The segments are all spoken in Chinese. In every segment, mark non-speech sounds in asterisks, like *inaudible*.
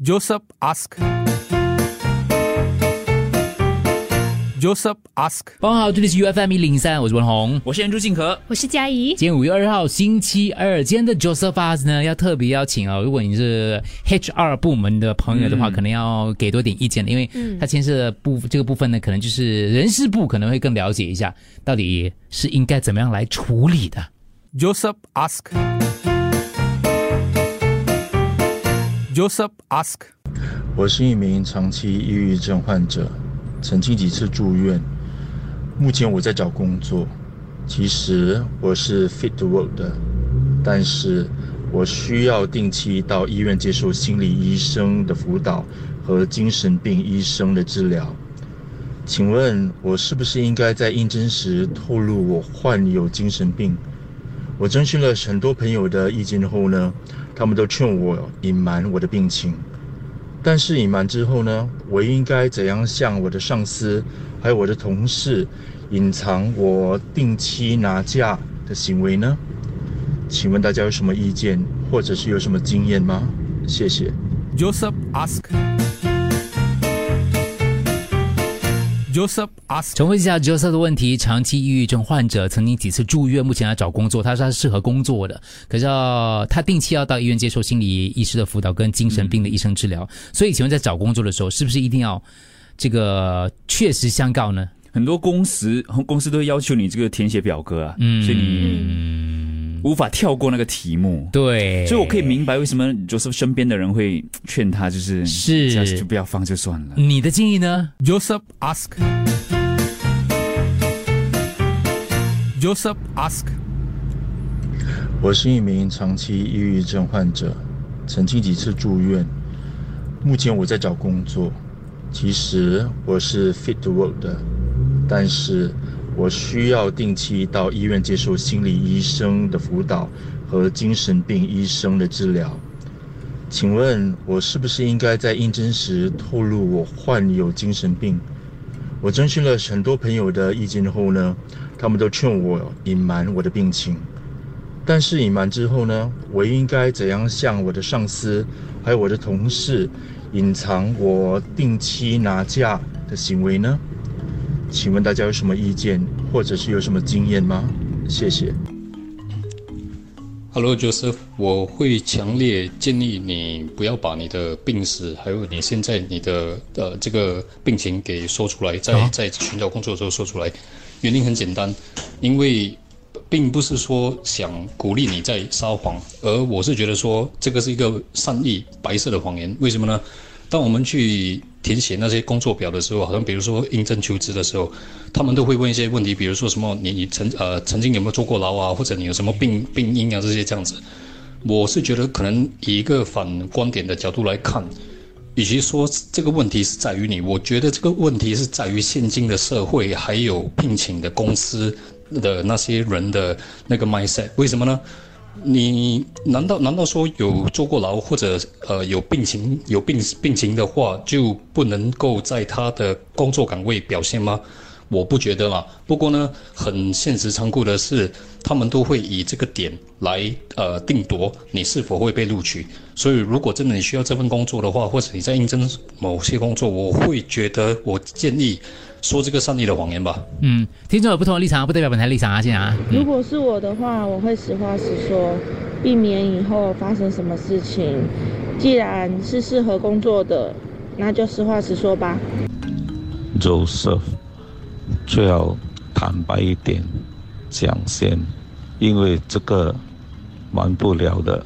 Joseph ask. Joseph ask. 大家好，这里是 U F M 一零三，我是文红。我是朱静和，我是佳怡。今天五月二号星期二，今天的 Joseph Ask 呢要特别邀请哦，如果你是 H R 部门的朋友的话，可能要给多点意见的，因为他牵涉的部这个部分呢，可能就是人事部可能会更了解一下，到底是应该怎么样来处理的。Joseph ask. Joseph ask. 我是一名长期抑郁症患者，曾经几次住院。目前我在找工作，其实我是 fit to work 的，但是我需要定期到医院接受心理医生的辅导和精神病医生的治疗。请问我是不是应该在应征时透露我患有精神病？我征询了很多朋友的意见后呢，他们都劝我隐瞒我的病情。但是隐瞒之后呢，我应该怎样向我的上司还有我的同事隐藏我定期拿假的行为呢？请问大家有什么意见，或者是有什么经验吗？谢谢。Joseph ask. Joseph ask. 重复一下 Joseph 的问题：长期抑郁症患者曾经几次住院，目前要找工作。他说他是适合工作的，可是要他定期要到医院接受心理医师的辅导跟精神病的医生治疗。所以，请问在找工作的时候，是不是一定要这个确实相告呢？很多公司公司都要求你这个填写表格啊，嗯所以你无法跳过那个题目。对，所以我可以明白为什么就是身边的人会劝他，就是是就不要放就算了。你的建议呢？Joseph ask. Joseph ask. 我是一名长期抑郁症患者，曾经几次住院。目前我在找工作，其实我是 fit to work 的，但是我需要定期到医院接受心理医生的辅导和精神病医生的治疗。请问我是不是应该在应征时透露我患有精神病？我征询了很多朋友的意见后呢，他们都劝我隐瞒我的病情。但是隐瞒之后呢，我应该怎样向我的上司还有我的同事隐藏我定期拿假的行为呢？请问大家有什么意见，或者是有什么经验吗？谢谢。Hello Joseph，我会强烈建议你不要把你的病史，还有你现在你的呃这个病情给说出来，在在寻找工作的时候说出来。原因很简单，因为并不是说想鼓励你在撒谎，而我是觉得说这个是一个善意白色的谎言。为什么呢？当我们去填写那些工作表的时候，好像比如说应征求职的时候，他们都会问一些问题，比如说什么你你曾呃曾经有没有坐过牢啊，或者你有什么病病因啊这些这样子。我是觉得可能以一个反观点的角度来看，与其说这个问题是在于你，我觉得这个问题是在于现今的社会还有聘请的公司的那些人的那个 mindset。为什么呢？你难道难道说有坐过牢或者呃有病情有病病情的话，就不能够在他的工作岗位表现吗？我不觉得啦。不过呢，很现实残酷的是，他们都会以这个点来呃定夺你是否会被录取。所以，如果真的你需要这份工作的话，或者你在应征某些工作，我会觉得我建议说这个善意的谎言吧。嗯，听众有不同的立场，不代表本台立场啊，现在啊。如果是我的话，我会实话实说，避免以后发生什么事情。既然是适合工作的，那就实话实说吧。Joseph，最好坦白一点讲先，因为这个瞒不了的，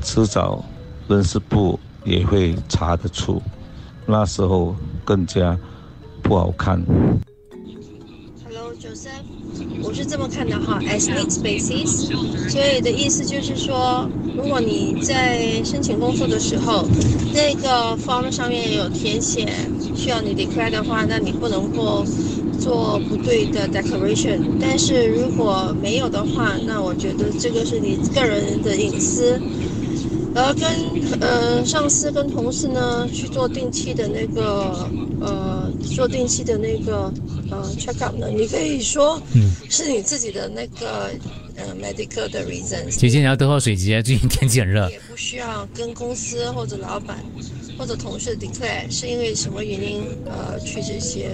迟早人事部也会查得出，那时候更加不好看。Hello Joseph，我是这么看的哈，as needs basis，所以的意思就是说，如果你在申请工作的时候，那个 form 上面有填写需要你 declare 的话，那你不能够做不对的 declaration。但是如果没有的话，那我觉得这个是你个人的隐私。而跟呃上司跟同事呢去做定期的那个呃做定期的那个呃 check up 呢，你可以说是你自己的那个呃 medical 的 reasons，姐姐你要多喝水，姐姐最近天气很热。也不需要跟公司或者老板或者同事 declare 是因为什么原因呃去这些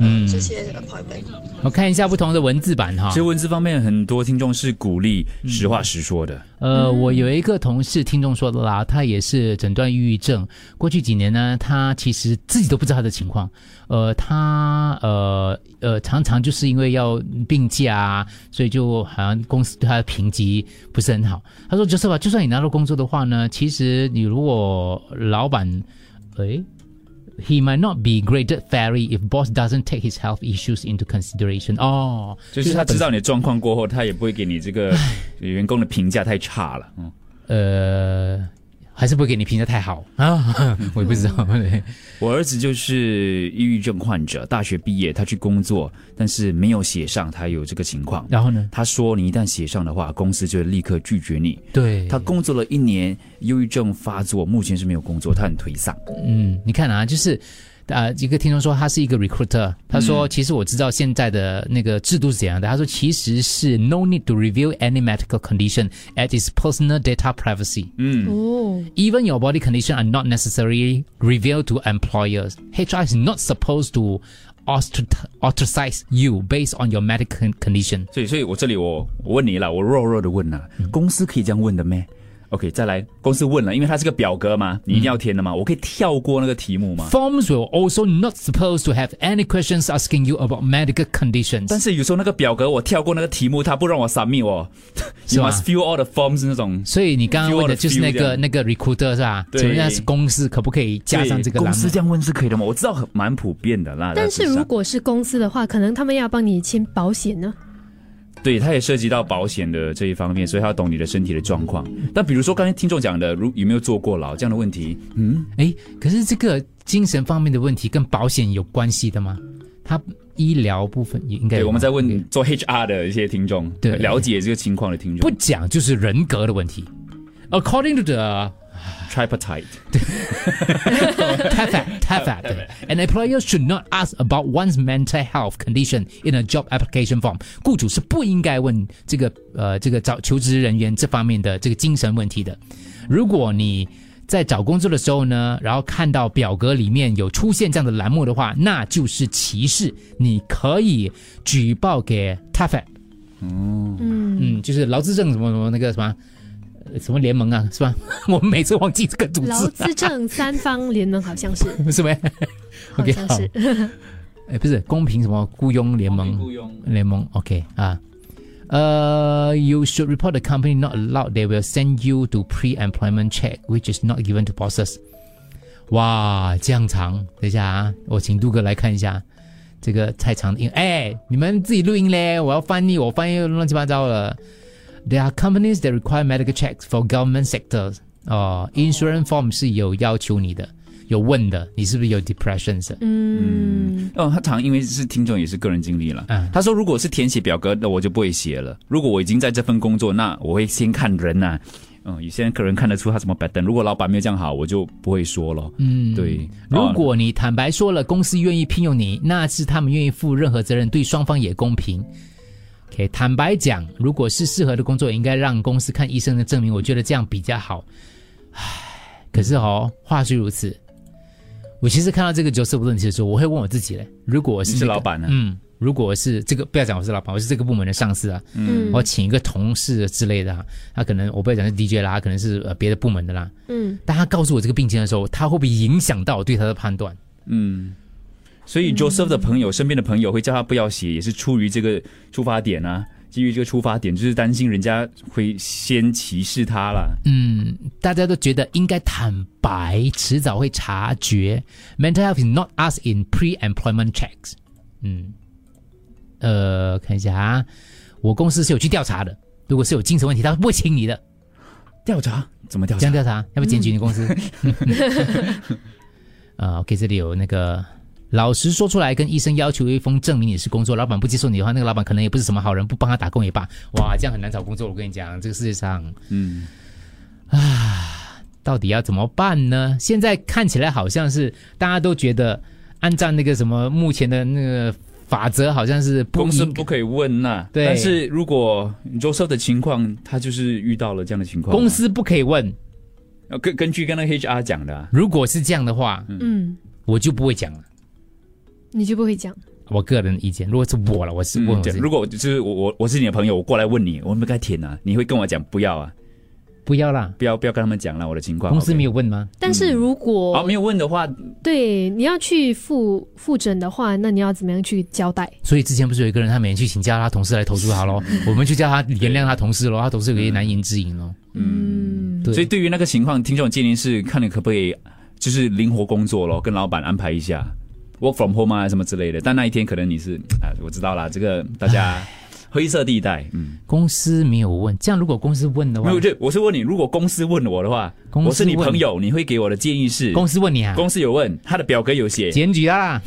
嗯这些 appointment。我看一下不同的文字版哈其实。文字方面，很多听众是鼓励实话实说的。呃，我有一个同事听众说的啦，他也是诊断抑郁症。过去几年呢，他其实自己都不知道他的情况。呃，他呃呃常常就是因为要病假啊，所以就好像公司对他的评级不是很好。他说：“就是吧，就算你拿到工作的话呢，其实你如果老板，诶。” He might not be graded fairly if boss doesn't take his health issues into consideration. 哦，就是他本知道你的状况过后，他也不会给你这个员工的评价太差了。嗯，呃， *laughs* 还是不会给你评的太好啊，*laughs* 我也不知道。对 *laughs* 我儿子就是抑郁症患者，大学毕业他去工作，但是没有写上他有这个情况。然后呢？他说你一旦写上的话，公司就会立刻拒绝你。对他工作了一年，忧郁症发作，目前是没有工作，他很颓丧。嗯，你看啊，就是。呃，一个听众说他是一个 recruiter，他说其实我知道现在的那个制度是怎样的。他说其实是 no need to reveal any medical condition at its personal data privacy. 嗯，哦， Even your body condition are not necessarily revealed to employers. HR is not supposed to ostrac- ostracize you based on your medical con- condition. 所以，所以我这里我我问你了，我弱弱的问了，公司可以这样问的咩 ？OK，再来，公司问了，因为它是个表格嘛，你一定要填的嘛，我可以跳过那个题目吗？Forms will also not supposed to have any questions asking you about medical conditions. 但是有时候那个表格我跳过那个题目，它不让我 submit 哦，You 吗 must fill all the forms 那种。所以你刚刚问的就是那个 the 那个 recruiter 是吧？对请问一下是公司可不可以加上这个栏目对公司？这样问是可以的吗？我知道很蛮普遍的啦。但是如果是公司的话，可能他们要帮你签保险呢。对，它也涉及到保险的这一方面，所以他要懂你的身体的状况。但比如说刚才听众讲的，如有没有坐过牢这样的问题，嗯，哎，可是这个精神方面的问题跟保险有关系的吗？它医疗部分也应该对，有我们在问做 HR 的一些听众，对了解这个情况的听众不众讲就是人格的问题。According to the，tripartite，TAFAT, TAFAT, an employer should not ask about one's mental health condition in a job application form. 雇主是不应该问这个呃这个找求职人员这方面的这个精神问题的。如果你在找工作的时候呢，然后看到表格里面有出现这样的栏目的话，那就是歧视。你可以举报给 TAFAT，嗯，嗯，就是劳资证什么什么那个什么呃什么联盟啊，是吧？我们每次忘记这个组织，劳资政三方联盟好像是，是没好？OK，好。像是。哎，不是公平什么雇佣联盟？雇佣联盟，OK 啊。呃、y o u should report the company not allowed. They will send you to pre-employment check, which is not given to bosses. 哇，这样长，等一下啊，我请杜哥来看一下这个太长的音。哎，你们自己录音嘞，我要翻译，我翻译乱七八糟了。There are companies that require medical checks for government sectors. 哦，insurance form 是有要求你的，有问的，你是不是有 depression？嗯，哦，他常因为是听众也是个人经历了。嗯他说如果是填写表格，那我就不会写了。如果我已经在这份工作，那我会先看人呐、嗯，有些人可能看得出他什么 pattern。如果老板没有这样好，我就不会说了。嗯，对，如果你坦白说了，公司愿意聘用你，那是他们愿意负任何责任，对双方也公平。OK，坦白讲，如果是适合的工作，应该让公司看医生的证明，我觉得这样比较好。唉，可是哦，话虽如此，我其实看到这个角色不问题的时候，我会问我自己嘞：如果我是、老板呢嗯，如果我是这个，不要讲我是老板，我是这个部门的上司啊，嗯。我请一个同事之类的、啊，他可能我不要讲是 DJ 啦，他可能是呃别的部门的啦，嗯，但他告诉我这个病情的时候，他会不会影响到我对他的判断？嗯，所以 Joseph 的朋友、身边的朋友会叫他不要写，也是出于这个出发点啊。基于这个出发点，就是担心人家会先歧视他了。嗯，大家都觉得应该坦白，迟早会察觉。Mental health is not asked in pre-employment checks。嗯，呃，看一下啊，我公司是有去调查的，如果是有精神问题，他不会请你的。调查怎么调查？这样调查，要不检举你公司？*laughs* *laughs* 啊、o k 这里有那个，老实说出来，跟医生要求一封证明你是工作，老板不接受你的话，那个老板可能也不是什么好人，不帮他打工也罢。哇，这样很难找工作。我跟你讲，这个世界上嗯，啊到底要怎么办呢？现在看起来好像是大家都觉得，按照那个什么目前的那个法则，好像是不公司不可以问呐、对但是如果 Joseph 的情况，他就是遇到了这样的情况，公司不可以问，呃根根据跟那 HR 讲的、啊，如果是这样的话，嗯，我就不会讲了。你就不会讲。我个人意见，如果是我了，我是问如果就是我我我是你的朋友，我过来问你，我们该填啊，你会跟我讲不要啊，不要啦。不要不要跟他们讲了我的情况。公司没有问吗？但是如果、哦，没有问的话，对你要去复复诊的话，那你要怎么样去交代？所以之前不是有一个人，他每天去请假他同事来投诉他咯，*laughs* 我们就叫他原谅他同事咯，他同事有一些难言之隐咯。嗯，对所以对于那个情况，听众建议是看你可不可以就是灵活工作咯，跟老板安排一下 work from home 啊什么之类的。但那一天可能你是啊，我知道啦，这个大家灰色地带，嗯，公司没有问，这样如果公司问的话没有，，就我是问你，如果公司问我的话，公司我是你朋友，你会给我的建议是，公司问你啊，公司有问，他的表格有写，检举他啦。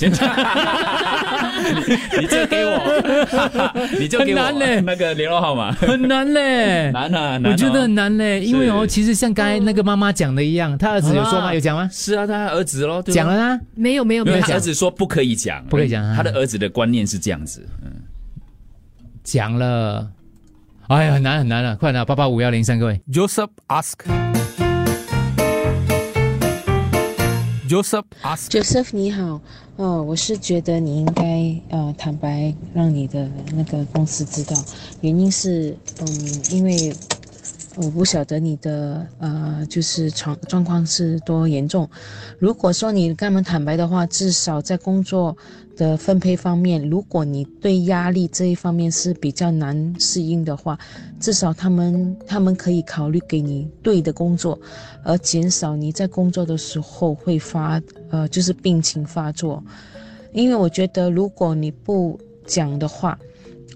*laughs* *laughs* 你就给我，你就给我那个联络号码，很难嘞，*laughs* 难啊，我觉得很难嘞，因为哦，其实像刚才那个妈妈讲的一样，他儿子有说吗？啊。有讲吗？是啊，他儿子咯，对吧？讲了啊，没有没有没有。他儿子说不可以讲，不可以讲啊。他的儿子的观念是这样子，嗯，讲了。哎呀，很难很难了，快点啊，八八五幺零三，各位。Joseph ask. Joseph. Joseph 你好，哦，我是觉得你应该呃坦白让你的那个公司知道，原因是嗯，因为我不晓得你的呃就是状状况是多严重。如果说你跟他们坦白的话，至少在工作的分配方面，如果你对压力这一方面是比较难适应的话，至少他们他们可以考虑给你对的工作，而减少你在工作的时候会发呃就是病情发作。因为我觉得如果你不讲的话，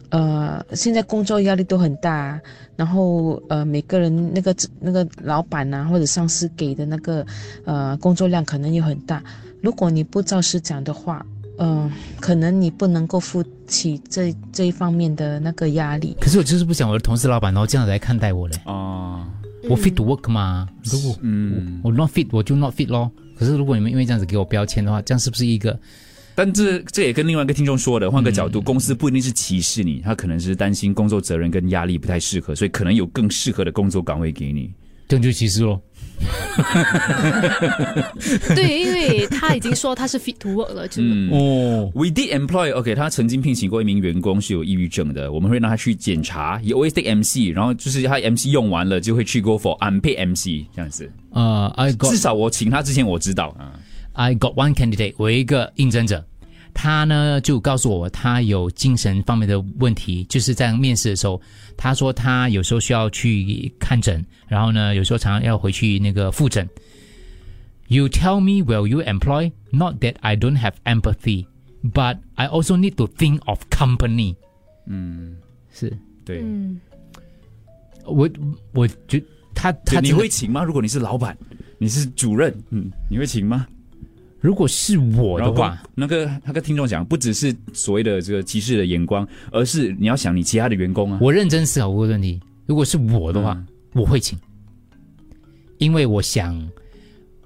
呃，现在工作压力都很大，然后呃，每个人那个那个老板啊或者上司给的那个呃工作量可能又很大。如果你不照实讲的话，嗯、可能你不能够负起这这一方面的那个压力。可是我就是不想我的同事老板然后这样子来看待我嘞。哦，我 fit to work 嘛，如果嗯，我 not fit 我就 not fit 咯。可是如果你们因为这样子给我标签的话，这样是不是一个但这这也跟另外一个听众说的，换个角度，公司不一定是歧视你，他可能是担心工作责任跟压力不太适合，所以可能有更适合的工作岗位给你。这样就歧视咯？*laughs* 对，因为他已经说他是 fit to work 了，就、嗯。哦，We did employ OK，他曾经聘请过一名员工是有抑郁症的，我们会让他去检查，也 always take MC，然后就是他 MC 用完了就会去 go for unpaid MC 这样子。呃，I 至少我请他之前我知道啊，I got one candidate，我一个应征者，他呢就告诉我他有精神方面的问题，就是在面试的时候，他说他有时候需要去看诊，然后呢有时候常常要回去那个复诊。You tell me will you employ? Not that I don't have empathy, but I also need to think of company. 嗯，是对。嗯，我我觉他他你他真的会请吗？如果你是老板，你是主任，嗯，你会请吗？如果是我的话，那个他跟听众讲，不只是所谓的这个歧视的眼光，而是你要想你其他的员工啊。我认真思考过问题。如果是我的话，嗯我会请，因为我想，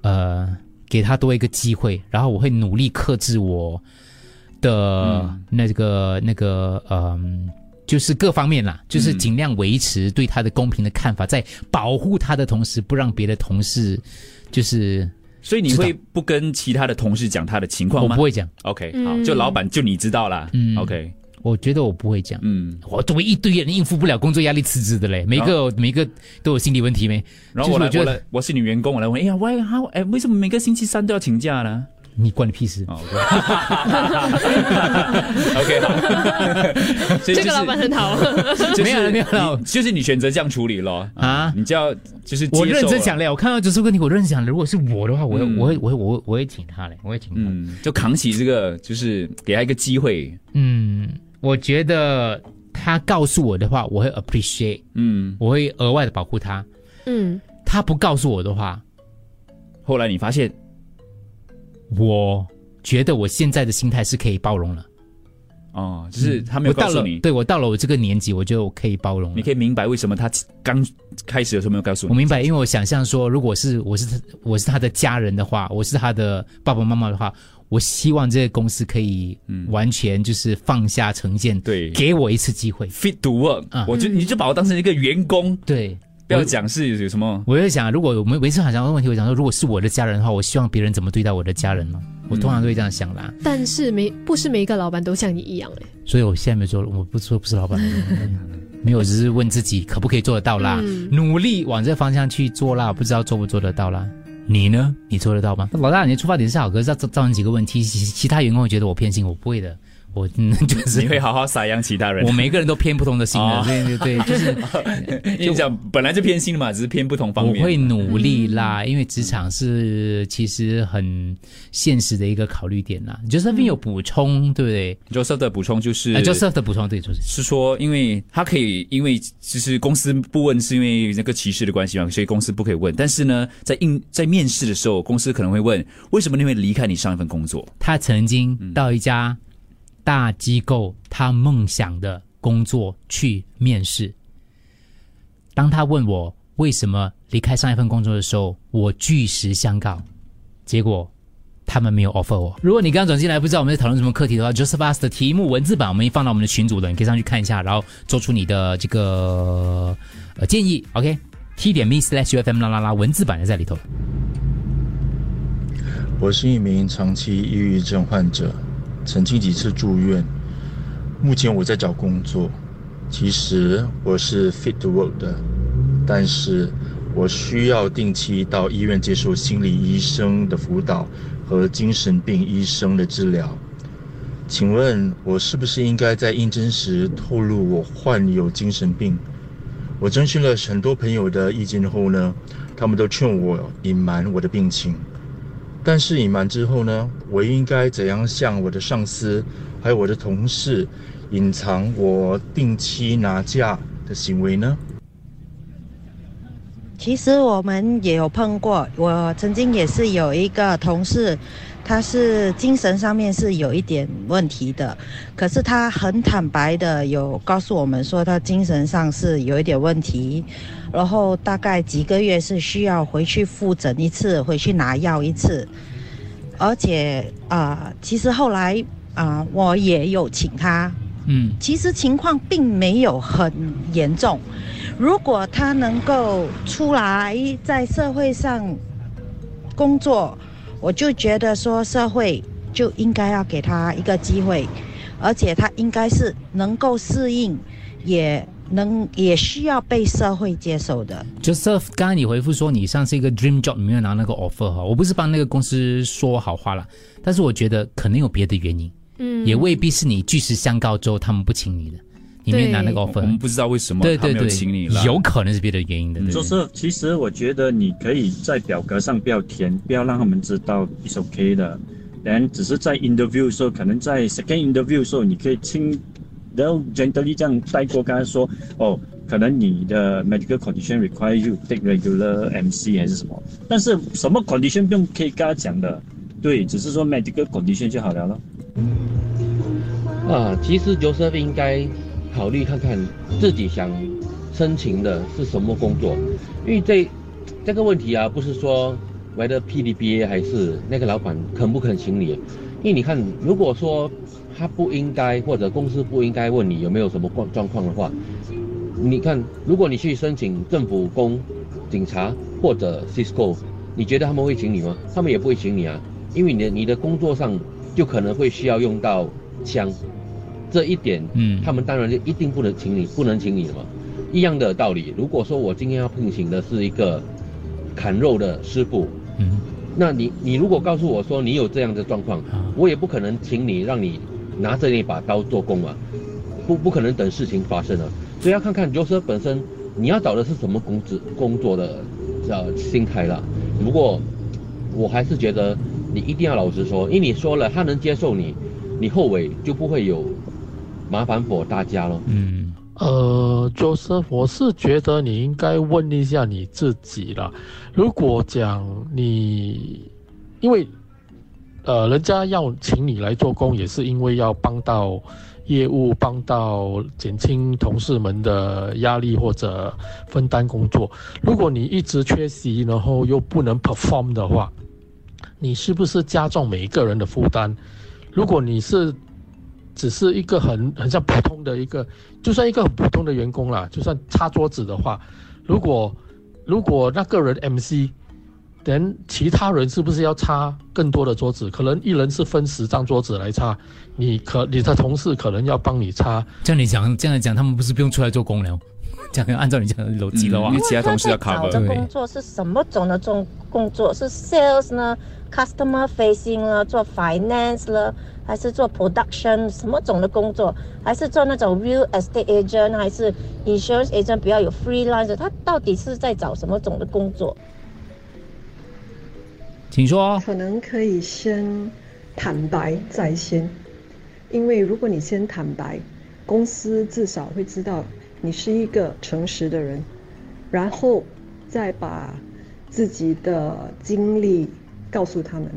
呃，给他多一个机会，然后我会努力克制我的嗯那个、那个，嗯、就是各方面啦，就是嗯尽量维持对他的公平的看法，在保护他的同时，不让别的同事就是所以你会不跟其他的同事讲他的情况吗？我不会讲，OK，嗯好，就老板就你知道啦。嗯 OK，我觉得我不会讲。嗯，我作为一堆人应付不了工作压力辞职的嘞，每个每个都有心理问题没？然后我来，就是我觉得我来，我是你员工，我来问，哎呀，why how？哎，为什么每个星期三都要请假呢？你关你屁事！哦，OK，*laughs* 好，*laughs* 所以就是这个老板很好。就是没有了没有了。你就是你选择这样处理咯。啊？你就要就是接我认真了想嘞，我看到这个问题，我认真想，如果是我的话，我会、嗯。我会我会我会我会请他嘞，我会请他。嗯嗯，就扛起这个，就是给他一个机会，嗯我觉得他告诉我的话，我会 appreciate，嗯，我会额外的保护他。嗯，他不告诉我的话，后来你发现，我觉得我现在的心态是可以包容了。哦，就是他没有我到了告诉你，对我到了我这个年纪，我就可以包容了。你可以明白为什么他刚开始的时候没有告诉你。我明白，因为我想象说，如果是我是他我是他的家人的话，我是他的爸爸妈妈的话，我希望这个公司可以完全就是放下成见，对给我一次机会。fit to work，、啊我就你就把我当成一个员工，对，不要讲是有什么，我在想，如果我们每次好像问问题，我想说，如果是我的家人的话，我希望别人怎么对待我的家人呢？我通常都会这样想啦。但是没不是每一个老板都像你一样哎。所以我现在没做，我不说不是老板，没有，只是问自己可不可以做得到啦，努力往这方向去做啦，不知道做不做得到啦。你呢？你做得到吗？老大，你的出发点是好，可是造造成几个问题，其其他员工会觉得我偏心，我不会的。我嗯，*laughs* 就是你会好好撒养其他人。我每个人都偏不同的心的，对对对，就是 *laughs* 就讲本来就偏心的嘛，只是偏不同方面。我会努力啦，因为职场是其实很现实的一个考虑点啦。Joseph 有补充，对不对？Joseph 的补充就是，Joseph 的补充对，就是是说，因为他可以，因为其实公司不问是因为那个歧视的关系嘛，所以公司不可以问。但是呢，在应在面试的时候，公司可能会问，为什么你会离开你上一份工作？他曾经到一家。大机构，他梦想的工作去面试。当他问我为什么离开上一份工作的时候，我据实相告，结果他们没有 offer 我。如果你刚转进来不知道我们在讨论什么课题的话，Joseph Us 的题目文字版我们已放到我们的群组了，你可以上去看一下，然后做出你的这个呃建议。OK，T 点 Me Slash U F M 啦啦啦，文字版也在里头。我是一名长期抑郁症患者。曾经几次住院，目前我在找工作。其实我是 fit to work 的，但是我需要定期到医院接受心理医生的辅导和精神病医生的治疗。请问，我是不是应该在应征时透露我患有精神病？我征询了很多朋友的意见后呢，他们都劝我隐瞒我的病情。但是隐瞒之后呢？我应该怎样向我的上司，还有我的同事，隐藏我定期拿假的行为呢？其实我们也有碰过，我曾经也是有一个同事，他是精神上面是有一点问题的，可是他很坦白的有告诉我们说，他精神上是有一点问题。然后大概几个月是需要回去复诊一次，回去拿药一次，而且啊，其实后来啊，我也有请他，嗯，其实情况并没有很严重。如果他能够出来在社会上工作，我就觉得说社会就应该要给他一个机会，而且他应该是能够适应，也。能也需要被社会接受的。Joseph，刚才你回复说你上次一个 dream job 没有拿那个 offer 哈，我不是帮那个公司说好话了，但是我觉得可能有别的原因，嗯，也未必是你据实相告之后他们不请你的，你没有拿那个 offer，我们不知道为什么对对对请你了，有可能是别的原因的。就是其实我觉得你可以在表格上不要填，不要让他们知道 is OK 的，然只是在 interview 的时候，可能在 second interview 的时候，你可以轻。然后 gently 这样带过，刚才说哦，可能你的 medical condition require you take regular MC 还是什么？但是什么 condition 不用可以跟他讲的，对，只是说 medical condition 就好了咯。啊，其实 Joseph 应该考虑看看自己想申请的是什么工作，因为这这个问题啊，不是说为了 PDBA 还是那个老板肯不肯请你，因为你看，如果说。他不应该，或者公司不应该问你有没有什么状状况的话，你看，如果你去申请政府工、警察或者 Cisco，你觉得他们会请你吗？他们也不会请你啊，因为你的你的工作上就可能会需要用到枪，这一点，嗯，他们当然就一定不能请你，不能请你了嘛。一样的道理，如果说我今天要聘请的是一个砍肉的师傅，嗯，那你你如果告诉我说你有这样的状况，我也不可能请你让你。拿着那把刀做工嘛，不不可能等事情发生了，所以要看看 Joseph 本身你要找的是什么工资工作的呃心态了。不过我还是觉得你一定要老实说，因为你说了他能接受你，你后尾就不会有麻烦 for 大家了。嗯，呃，Joseph，我是觉得你应该问一下你自己了。如果讲你，因为。呃，人家要请你来做工，也是因为要帮到业务，帮到减轻同事们的压力或者分担工作。如果你一直缺席，然后又不能 perform 的话，你是不是加重每一个人的负担？如果你是只是一个很很像普通的一个，就算一个很普通的员工啦，就算擦桌子的话，如果如果那个人 MC，等其他人是不是要擦更多的桌子？可能一人是分十张桌子来擦，你可你的同事可能要帮你擦。这样你讲这样讲，他们不是不用出来做工了？这样按照你讲的逻辑的话，因为其他同事要找 cover 的工作是什么种的种工作？是 sales 呢，customer facing 呢，做 finance 呢，还是做 production 什么种的工作？还是做那种 real estate agent，还是 insurance agent？不要有 freelance，他到底是在找什么种的工作？请说。可能可以先坦白在先，因为如果你先坦白，公司至少会知道你是一个诚实的人，然后再把自己的经历告诉他们。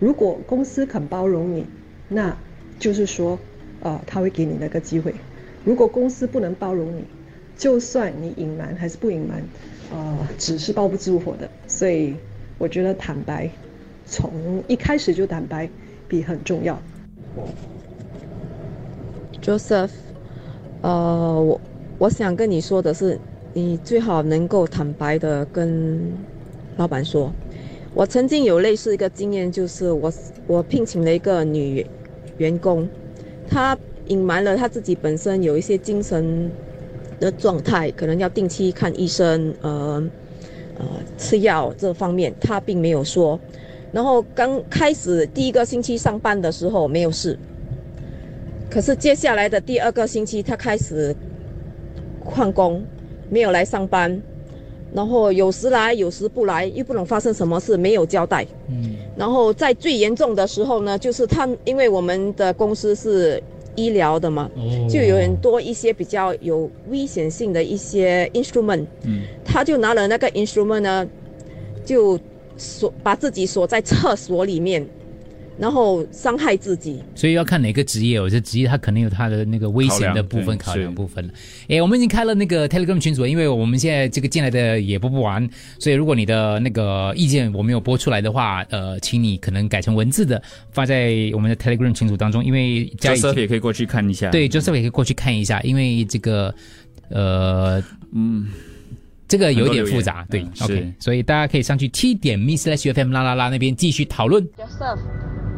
如果公司肯包容你，那就是说，呃，他会给你那个机会。如果公司不能包容你，就算你隐瞒还是不隐瞒，呃，纸是包不住火的。所以我觉得坦白，从一开始就坦白，比很重要。Joseph，呃，我我想跟你说的是，你最好能够坦白的跟老板说。我曾经有类似一个经验，就是我我聘请了一个女员工，她隐瞒了她自己本身有一些精神的状态，可能要定期看医生，呃呃吃药这方面，他并没有说。然后刚开始第一个星期上班的时候没有事，可是接下来的第二个星期，他开始旷工，没有来上班，然后有时来有时不来，又不能发生什么事，没有交代。嗯，然后在最严重的时候呢，就是他因为我们的公司是医疗的嘛，哦。就有很多一些比较有危险性的一些 instrument，嗯，他就拿了那个 instrument 呢，就锁把自己锁在厕所里面，然后伤害自己。所以要看哪个职业，有些职业它可能有它的那个危险的部分考考量量部分哎。我们已经开了那个 Telegram 群组，因为我们现在这个进来的也播不完，所以如果你的那个意见我没有播出来的话，呃，请你可能改成文字的发在我们的 Telegram 群组当中，因为 Joseph 也可以过去看一下。对，Joseph 也可以过去看一下，因为这个呃嗯。这个有点复杂，对、很多留言嗯 o k 是所以大家可以上去 t 点 miss slash fm 啦啦啦那边继续讨论。Joseph，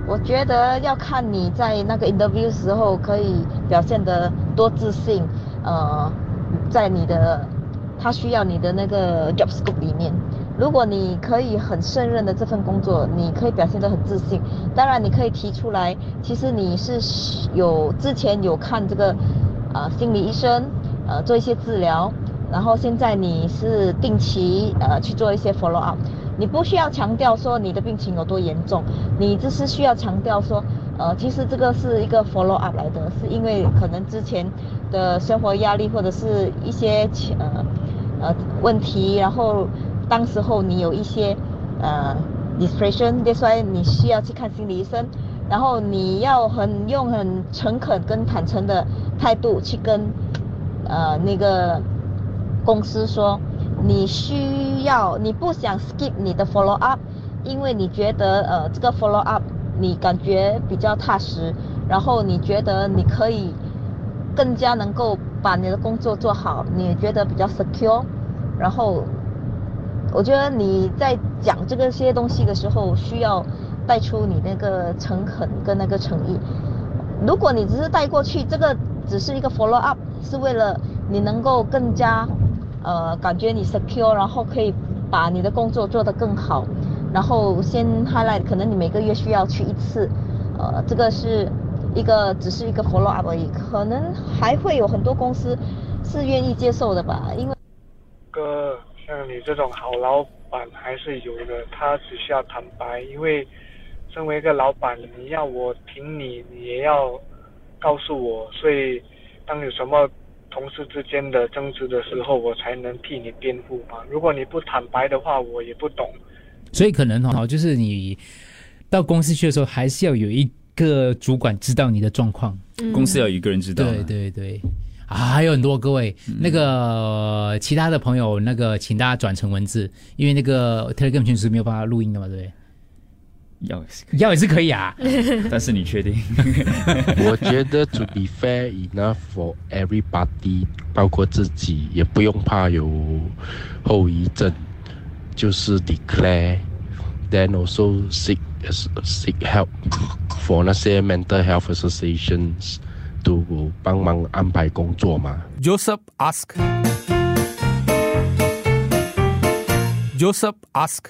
我觉得要看你在那个 interview 时候可以表现得多自信，呃，在你的他需要你的那个 job scope 里面，如果你可以很胜任的这份工作，你可以表现得很自信。当然，你可以提出来，其实你是有之前有看这个呃心理医生，呃做一些治疗，然后现在你是定期呃去做一些 follow up。你不需要强调说你的病情有多严重，你只是需要强调说，呃，其实这个是一个 follow up 来的，是因为可能之前的生活压力或者是一些呃呃问题，然后当时候你有一些呃 depression，that's why 你需要去看心理医生，然后你要很用很诚恳跟坦诚的态度去跟呃那个公司说。你需要，你不想 skip 你的 follow up，因为你觉得呃这个 follow up 你感觉比较踏实，然后你觉得你可以更加能够把你的工作做好，你觉得比较 secure，然后我觉得你在讲这个些东西的时候，需要带出你那个诚恳跟那个诚意。如果你只是带过去，这个只是一个 follow up，是为了你能够更加。呃，感觉你 secure，然后可以把你的工作做得更好，然后先 highlight，可能你每个月需要去一次，呃，这个是一个只是一个 follow up 而已，可能还会有很多公司是愿意接受的吧，因为哥像你这种好老板还是有的，他只需要坦白，因为身为一个老板，你要我挺你，你也要告诉我，所以当有什么。同事之间的争执的时候，我才能替你辩护嘛。如果你不坦白的话，我也不懂。所以可能哈，就是你到公司去的时候，还是要有一个主管知道你的状况。嗯、公司要有一个人知道。对对对，啊，还有很多各位、嗯、那个其他的朋友，那个请大家转成文字，因为那个 Telegram 群是没有办法录音的嘛，对不对？要要也是可以啊，但是你确定？我觉得 to be fair enough for everybody，包括自己，也不用怕有后遗症，就是 declare，then also seek seek help for 那些 mental health associations to 帮忙安排工作嘛。Joseph ask. Joseph ask.